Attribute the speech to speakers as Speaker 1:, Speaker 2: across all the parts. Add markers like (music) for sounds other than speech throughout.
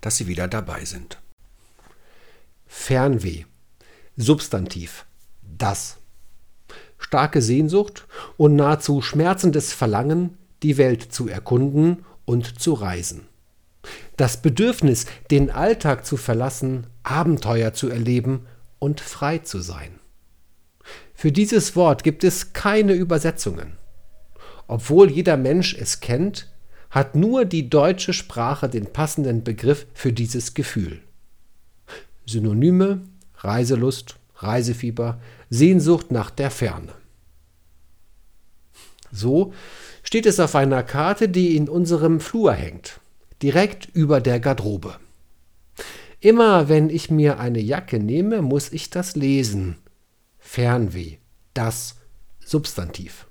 Speaker 1: dass Sie wieder dabei sind. Fernweh. Substantiv. Das. Starke Sehnsucht und nahezu schmerzendes Verlangen, die Welt zu erkunden und zu reisen. Das Bedürfnis, den Alltag zu verlassen, Abenteuer zu erleben und frei zu sein. Für dieses Wort gibt es keine Übersetzungen. Obwohl jeder Mensch es kennt, hat nur die deutsche Sprache den passenden Begriff für dieses Gefühl. Synonyme Reiselust, Reisefieber, Sehnsucht nach der Ferne. So steht es auf einer Karte, die in unserem Flur hängt, direkt über der Garderobe. Immer wenn ich mir eine Jacke nehme, muss ich das lesen. Fernweh, das Substantiv.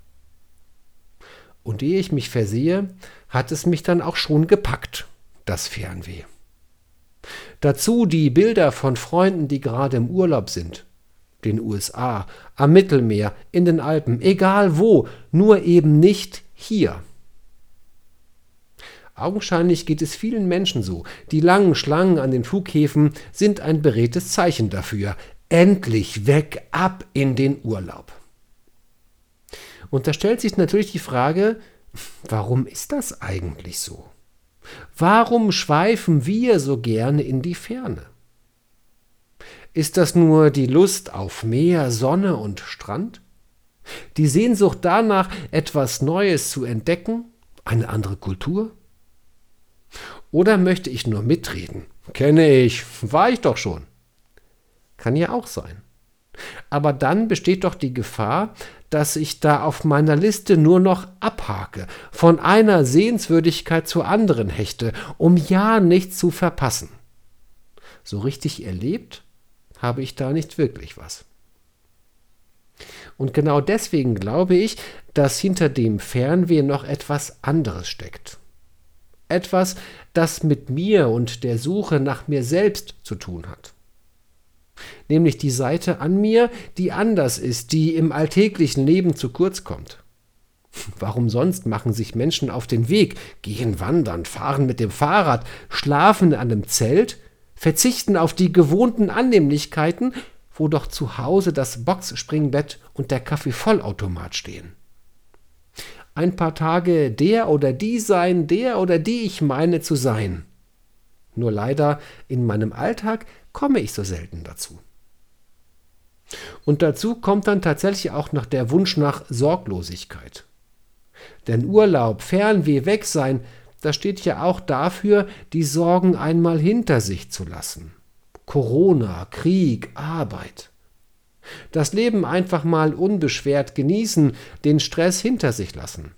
Speaker 1: Und ehe ich mich versehe, hat es mich dann auch schon gepackt, das Fernweh. Dazu die Bilder von Freunden, die gerade im Urlaub sind. Den USA, am Mittelmeer, in den Alpen, egal wo, nur eben nicht hier. Augenscheinlich geht es vielen Menschen so. Die langen Schlangen an den Flughäfen sind ein beredtes Zeichen dafür. Endlich weg, ab in den Urlaub. Und da stellt sich natürlich die Frage, warum ist das eigentlich so? Warum schweifen wir so gerne in die Ferne? Ist das nur die Lust auf Meer, Sonne und Strand? Die Sehnsucht danach, etwas Neues zu entdecken, eine andere Kultur? Oder möchte ich nur mitreden? Kenne ich, war ich doch schon. Kann ja auch sein. Aber dann besteht doch die Gefahr, dass ich da auf meiner Liste nur noch abhake, von einer Sehenswürdigkeit zur anderen hechte, um ja nichts zu verpassen. So richtig erlebt habe ich da nicht wirklich was. Und genau deswegen glaube ich, dass hinter dem Fernweh noch etwas anderes steckt. Etwas, das mit mir und der Suche nach mir selbst zu tun hat. Nämlich die Seite an mir, die anders ist, die im alltäglichen Leben zu kurz kommt. (laughs) Warum sonst machen sich Menschen auf den Weg, gehen wandern, fahren mit dem Fahrrad, schlafen in einem Zelt, verzichten auf die gewohnten Annehmlichkeiten, wo doch zu Hause das Boxspringbett und der Kaffeevollautomat stehen? ein paar Tage der oder die sein, der oder die ich meine zu sein. Nur leider in meinem Alltag komme ich so selten dazu. Und dazu kommt dann tatsächlich auch noch der Wunsch nach Sorglosigkeit. Denn Urlaub, Fernweh, weg sein, das steht ja auch dafür, die Sorgen einmal hinter sich zu lassen. Corona, Krieg, Arbeit. Das Leben einfach mal unbeschwert genießen, den Stress hinter sich lassen.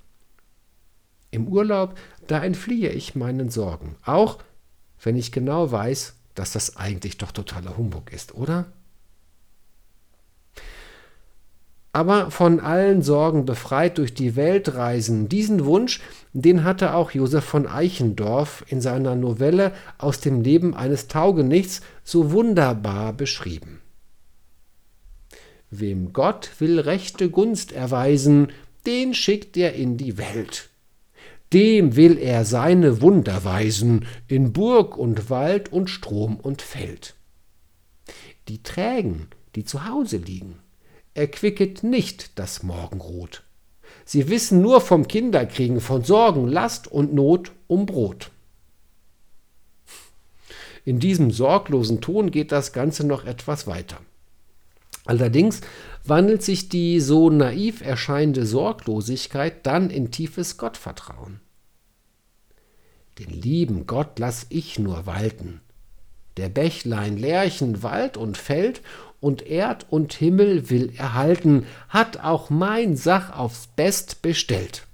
Speaker 1: Im Urlaub, da entfliehe ich meinen Sorgen, auch wenn ich genau weiß, dass das eigentlich doch totaler Humbug ist, oder? aber von allen Sorgen befreit durch die Welt reisen. Diesen Wunsch, den hatte auch Josef von Eichendorff in seiner Novelle Aus dem Leben eines Taugenichts so wunderbar beschrieben. Wem Gott will rechte Gunst erweisen, den schickt er in die Welt. Dem will er seine Wunder weisen, in Burg und Wald und Strom und Feld. Die Trägen, die zu Hause liegen, erquicket nicht das Morgenrot. Sie wissen nur vom Kinderkriegen, von Sorgen, Last und Not um Brot. In diesem sorglosen Ton geht das Ganze noch etwas weiter. Allerdings wandelt sich die so naiv erscheinende Sorglosigkeit dann in tiefes Gottvertrauen. Den lieben Gott lass ich nur walten. Der Bächlein, Lärchen, Wald und Feld und Erd und Himmel will erhalten, hat auch mein Sach aufs Best bestellt.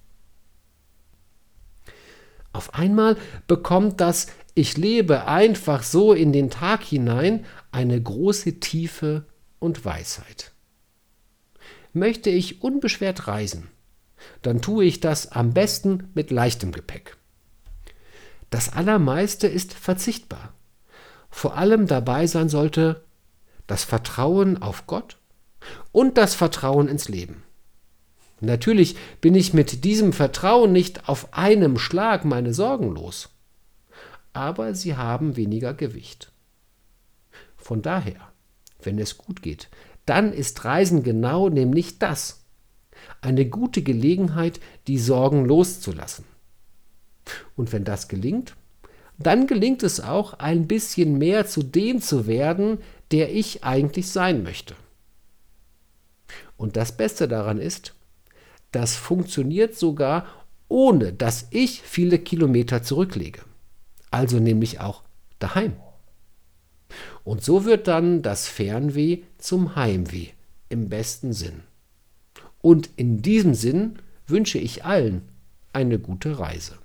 Speaker 1: Auf einmal bekommt das Ich lebe einfach so in den Tag hinein eine große Tiefe und Weisheit. Möchte ich unbeschwert reisen, dann tue ich das am besten mit leichtem Gepäck. Das Allermeiste ist verzichtbar. Vor allem dabei sein sollte das Vertrauen auf Gott und das Vertrauen ins Leben. Natürlich bin ich mit diesem Vertrauen nicht auf einem Schlag meine Sorgen los. aber sie haben weniger Gewicht. Von daher, wenn es gut geht, dann ist Reisen genau nämlich das. Eine gute Gelegenheit, die Sorgen loszulassen. Und wenn das gelingt, dann gelingt es auch, ein bisschen mehr zu dem zu werden, der ich eigentlich sein möchte. Und das Beste daran ist, das funktioniert sogar, ohne dass ich viele Kilometer zurücklege. Also nämlich auch daheim. Und so wird dann das Fernweh zum Heimweh im besten Sinn. Und in diesem Sinn wünsche ich allen eine gute Reise.